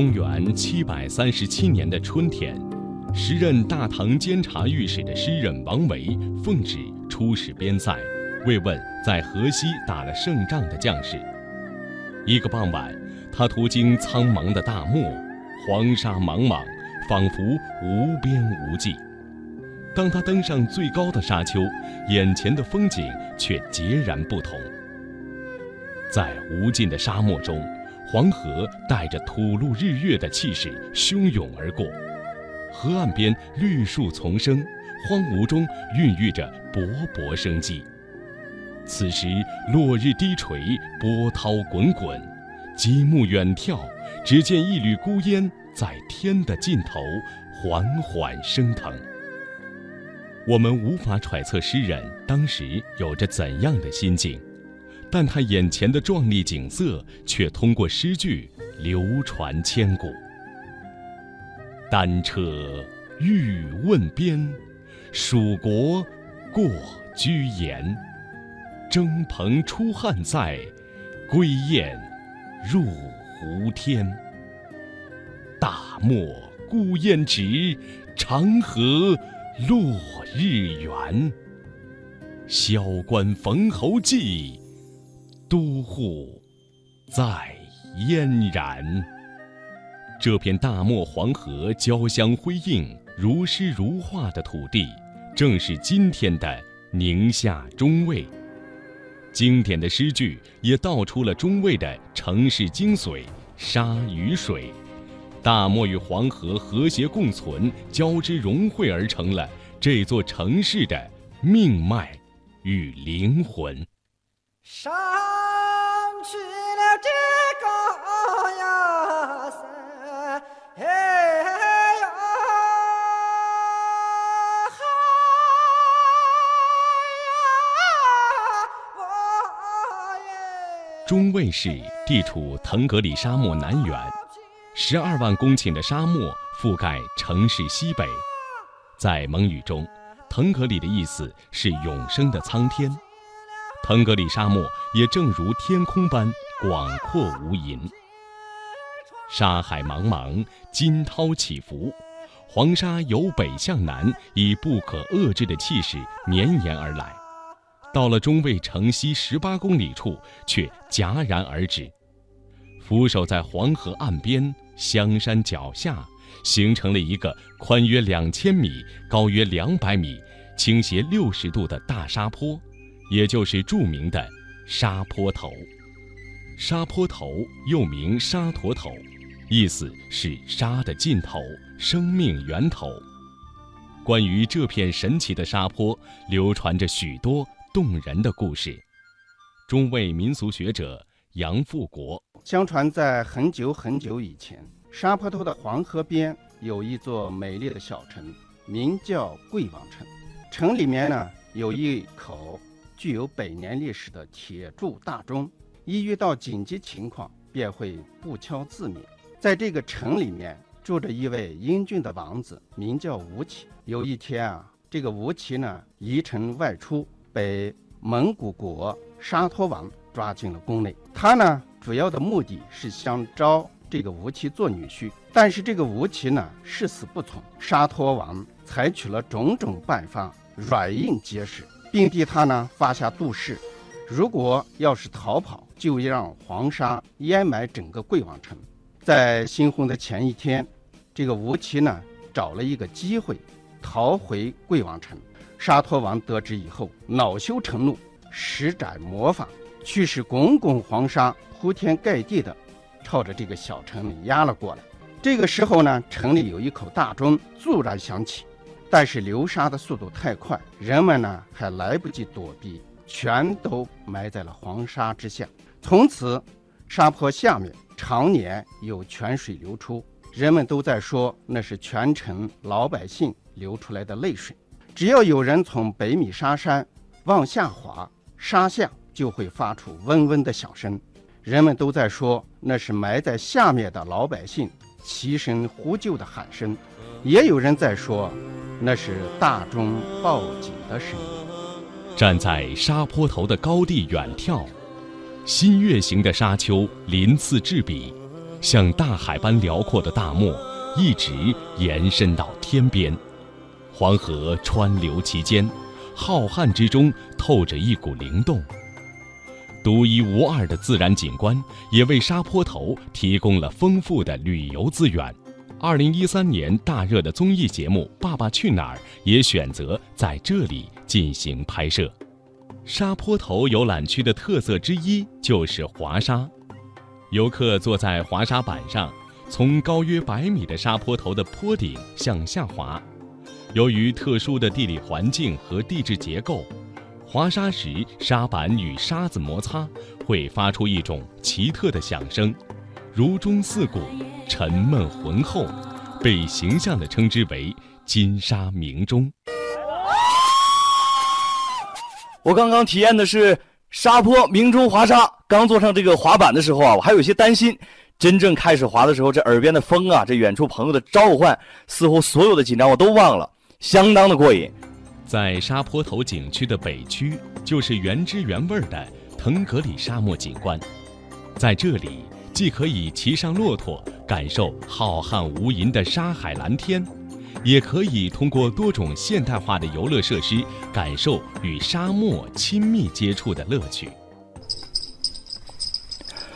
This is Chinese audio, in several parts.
公元七百三十七年的春天，时任大唐监察御史的诗人王维奉旨出使边塞，慰问在河西打了胜仗的将士。一个傍晚，他途经苍茫的大漠，黄沙茫茫，仿佛无边无际。当他登上最高的沙丘，眼前的风景却截然不同。在无尽的沙漠中，黄河带着吐露日月的气势汹涌而过，河岸边绿树丛生，荒芜中孕育着勃勃生机。此时落日低垂，波涛滚滚，极目远眺，只见一缕孤烟在天的尽头缓缓升腾。我们无法揣测诗人当时有着怎样的心境。但他眼前的壮丽景色却通过诗句流传千古。单车欲问边，蜀国过居延。征蓬出汉塞，归雁入胡天。大漠孤烟直，长河落日圆。萧关逢侯骑。都护在嫣然。这片大漠黄河交相辉映、如诗如画的土地，正是今天的宁夏中卫。经典的诗句也道出了中卫的城市精髓：沙与水，大漠与黄河和谐共存，交织融汇而成了这座城市的命脉与灵魂。沙中卫市地处腾格里沙漠南缘，十二万公顷的沙漠覆盖城市西北。在蒙语中，腾格里的意思是永生的苍天。腾格里沙漠也正如天空般广阔无垠，沙海茫茫，惊涛起伏，黄沙由北向南以不可遏制的气势绵延而来，到了中卫城西十八公里处却戛然而止，俯首在黄河岸边香山脚下，形成了一个宽约两千米、高约两百米、倾斜六十度的大沙坡。也就是著名的沙坡头，沙坡头又名沙坨头，意思是沙的尽头，生命源头。关于这片神奇的沙坡，流传着许多动人的故事。中卫民俗学者杨富国相传，在很久很久以前，沙坡头的黄河边有一座美丽的小城，名叫贵王城。城里面呢有一口。具有百年历史的铁铸大钟，一遇到紧急情况便会不敲自鸣。在这个城里面住着一位英俊的王子，名叫吴起。有一天啊，这个吴起呢，移城外出，被蒙古国沙陀王抓进了宫内。他呢，主要的目的是想招这个吴起做女婿，但是这个吴起呢，誓死不从。沙陀王采取了种种办法，软硬皆施。并替他呢发下毒誓，如果要是逃跑，就让黄沙淹埋整个贵王城。在新婚的前一天，这个吴起呢找了一个机会逃回贵王城。沙陀王得知以后，恼羞成怒，施展魔法，驱使滚滚黄沙铺天盖地的朝着这个小城里压了过来。这个时候呢，城里有一口大钟骤然响起。但是流沙的速度太快，人们呢还来不及躲避，全都埋在了黄沙之下。从此，沙坡下面常年有泉水流出，人们都在说那是全城老百姓流出来的泪水。只要有人从北米沙山往下滑，沙下就会发出嗡嗡的响声，人们都在说那是埋在下面的老百姓齐声呼救的喊声。也有人在说。那是大钟报警的声音。站在沙坡头的高地远眺，新月形的沙丘鳞次栉比，像大海般辽阔的大漠，一直延伸到天边。黄河川流其间，浩瀚之中透着一股灵动。独一无二的自然景观，也为沙坡头提供了丰富的旅游资源。二零一三年大热的综艺节目《爸爸去哪儿》也选择在这里进行拍摄。沙坡头游览区的特色之一就是滑沙，游客坐在滑沙板上，从高约百米的沙坡头的坡顶向下滑。由于特殊的地理环境和地质结构，滑沙时沙板与沙子摩擦，会发出一种奇特的响声，如钟似鼓。沉闷浑厚，被形象地称之为“金沙鸣钟”。我刚刚体验的是沙坡鸣钟滑沙。刚坐上这个滑板的时候啊，我还有些担心。真正开始滑的时候，这耳边的风啊，这远处朋友的召唤，似乎所有的紧张我都忘了，相当的过瘾。在沙坡头景区的北区，就是原汁原味的腾格里沙漠景观，在这里。既可以骑上骆驼感受浩瀚无垠的沙海蓝天，也可以通过多种现代化的游乐设施感受与沙漠亲密接触的乐趣。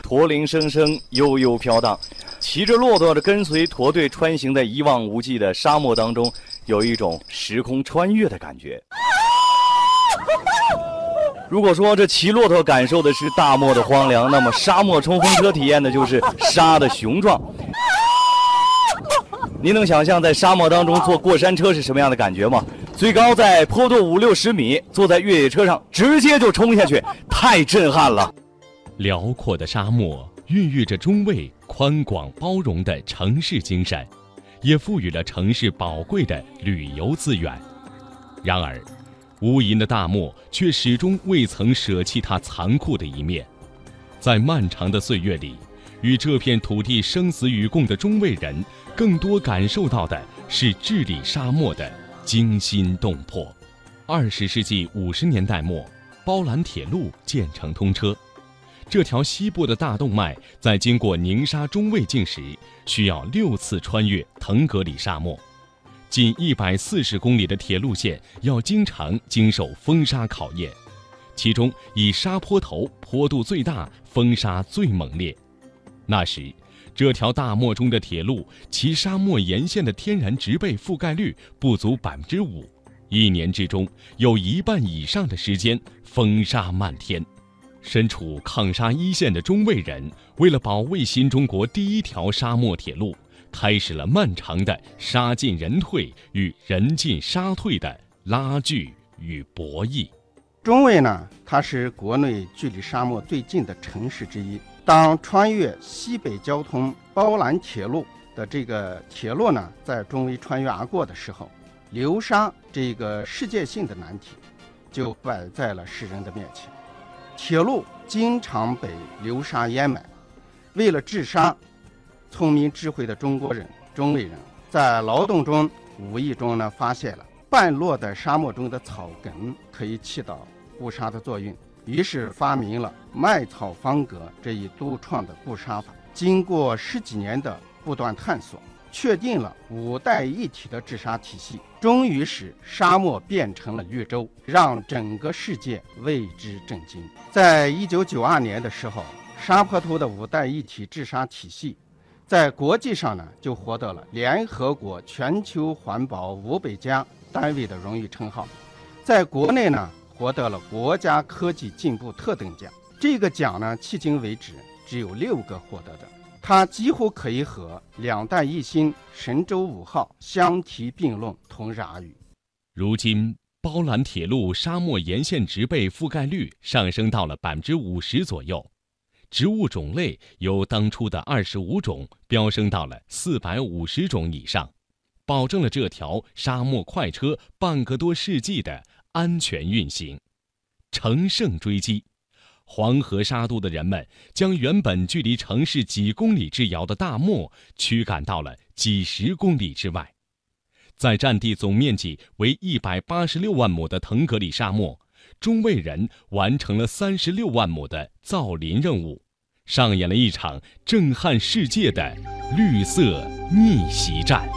驼铃声声悠悠飘荡，骑着骆驼的跟随驼队穿行在一望无际的沙漠当中，有一种时空穿越的感觉。如果说这骑骆驼感受的是大漠的荒凉，那么沙漠冲锋车体验的就是沙的雄壮。您能想象在沙漠当中坐过山车是什么样的感觉吗？最高在坡度五六十米，坐在越野车上直接就冲下去，太震撼了。辽阔的沙漠孕育着中卫宽广包容的城市精神，也赋予了城市宝贵的旅游资源。然而。无垠的大漠却始终未曾舍弃它残酷的一面，在漫长的岁月里，与这片土地生死与共的中卫人，更多感受到的是治理沙漠的惊心动魄。二十世纪五十年代末，包兰铁路建成通车，这条西部的大动脉在经过宁沙中卫境时，需要六次穿越腾格里沙漠。近一百四十公里的铁路线要经常经受风沙考验，其中以沙坡头坡度最大，风沙最猛烈。那时，这条大漠中的铁路，其沙漠沿线的天然植被覆盖率不足百分之五，一年之中有一半以上的时间风沙漫天。身处抗沙一线的中卫人，为了保卫新中国第一条沙漠铁路。开始了漫长的沙进人退与人进沙退的拉锯与博弈。中卫呢，它是国内距离沙漠最近的城市之一。当穿越西北交通包兰铁路的这个铁路呢，在中卫穿越而过的时候，流沙这个世界性的难题就摆在了世人的面前。铁路经常被流沙淹埋，为了治沙。聪明智慧的中国人，中卫人在劳动中无意中呢发现了半落在沙漠中的草根可以起到固沙的作用，于是发明了麦草方格这一独创的固沙法。经过十几年的不断探索，确定了五代一体的治沙体系，终于使沙漠变成了绿洲，让整个世界为之震惊。在一九九二年的时候，沙坡头的五代一体治沙体系。在国际上呢，就获得了联合国全球环保五百家单位的荣誉称号；在国内呢，获得了国家科技进步特等奖。这个奖呢，迄今为止只有六个获得的，它几乎可以和“两弹一星”“神舟五号”相提并论，同日而语。如今，包兰铁路沙漠沿线植被覆盖率上升到了百分之五十左右。植物种类由当初的二十五种飙升到了四百五十种以上，保证了这条沙漠快车半个多世纪的安全运行。乘胜追击，黄河沙都的人们将原本距离城市几公里之遥的大漠驱赶到了几十公里之外，在占地总面积为一百八十六万亩的腾格里沙漠。中卫人完成了三十六万亩的造林任务，上演了一场震撼世界的绿色逆袭战。